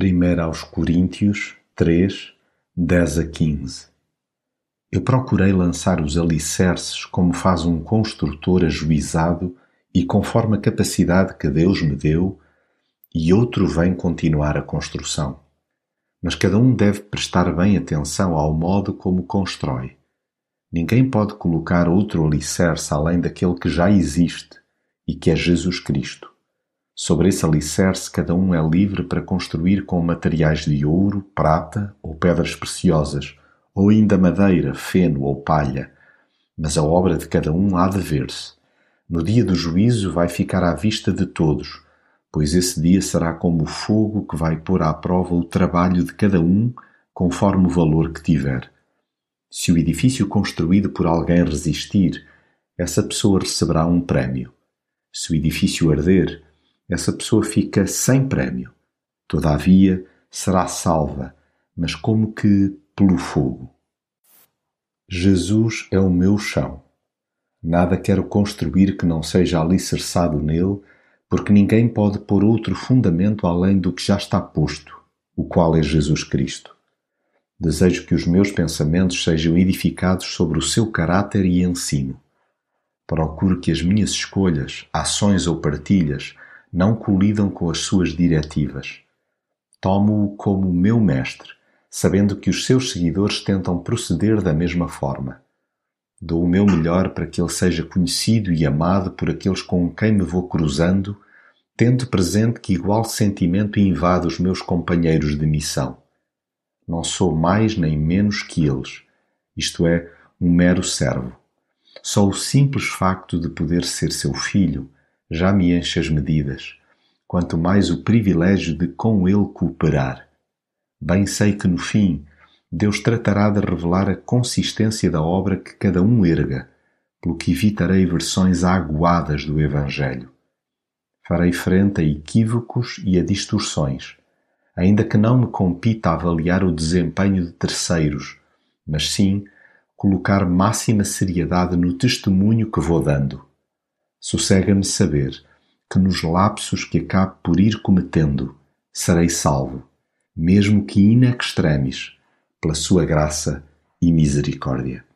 1 aos Coríntios três, dez a quinze Eu procurei lançar os alicerces como faz um construtor ajuizado e conforme a capacidade que Deus me deu, e outro vem continuar a construção. Mas cada um deve prestar bem atenção ao modo como constrói. Ninguém pode colocar outro alicerce além daquele que já existe e que é Jesus Cristo. Sobre esse alicerce, cada um é livre para construir com materiais de ouro, prata ou pedras preciosas, ou ainda madeira, feno ou palha. Mas a obra de cada um há de ver-se. No dia do juízo vai ficar à vista de todos, pois esse dia será como o fogo que vai pôr à prova o trabalho de cada um conforme o valor que tiver. Se o edifício construído por alguém resistir, essa pessoa receberá um prémio. Se o edifício arder, essa pessoa fica sem prémio. Todavia, será salva, mas como que pelo fogo. Jesus é o meu chão. Nada quero construir que não seja alicerçado nele, porque ninguém pode pôr outro fundamento além do que já está posto, o qual é Jesus Cristo. Desejo que os meus pensamentos sejam edificados sobre o seu caráter e ensino. Procuro que as minhas escolhas, ações ou partilhas não colidam com as suas diretivas. Tomo-o como meu mestre, sabendo que os seus seguidores tentam proceder da mesma forma. Dou o meu melhor para que ele seja conhecido e amado por aqueles com quem me vou cruzando, tendo presente que igual sentimento invade os meus companheiros de missão. Não sou mais nem menos que eles, isto é, um mero servo. Só o simples facto de poder ser seu filho já me enche as medidas, quanto mais o privilégio de com ele cooperar. Bem sei que no fim Deus tratará de revelar a consistência da obra que cada um erga, pelo que evitarei versões aguadas do Evangelho. Farei frente a equívocos e a distorções, ainda que não me compita avaliar o desempenho de terceiros, mas sim colocar máxima seriedade no testemunho que vou dando. Sossega-me saber que nos lapsos que acabe por ir cometendo, serei salvo, mesmo que in extremis, pela sua graça e misericórdia.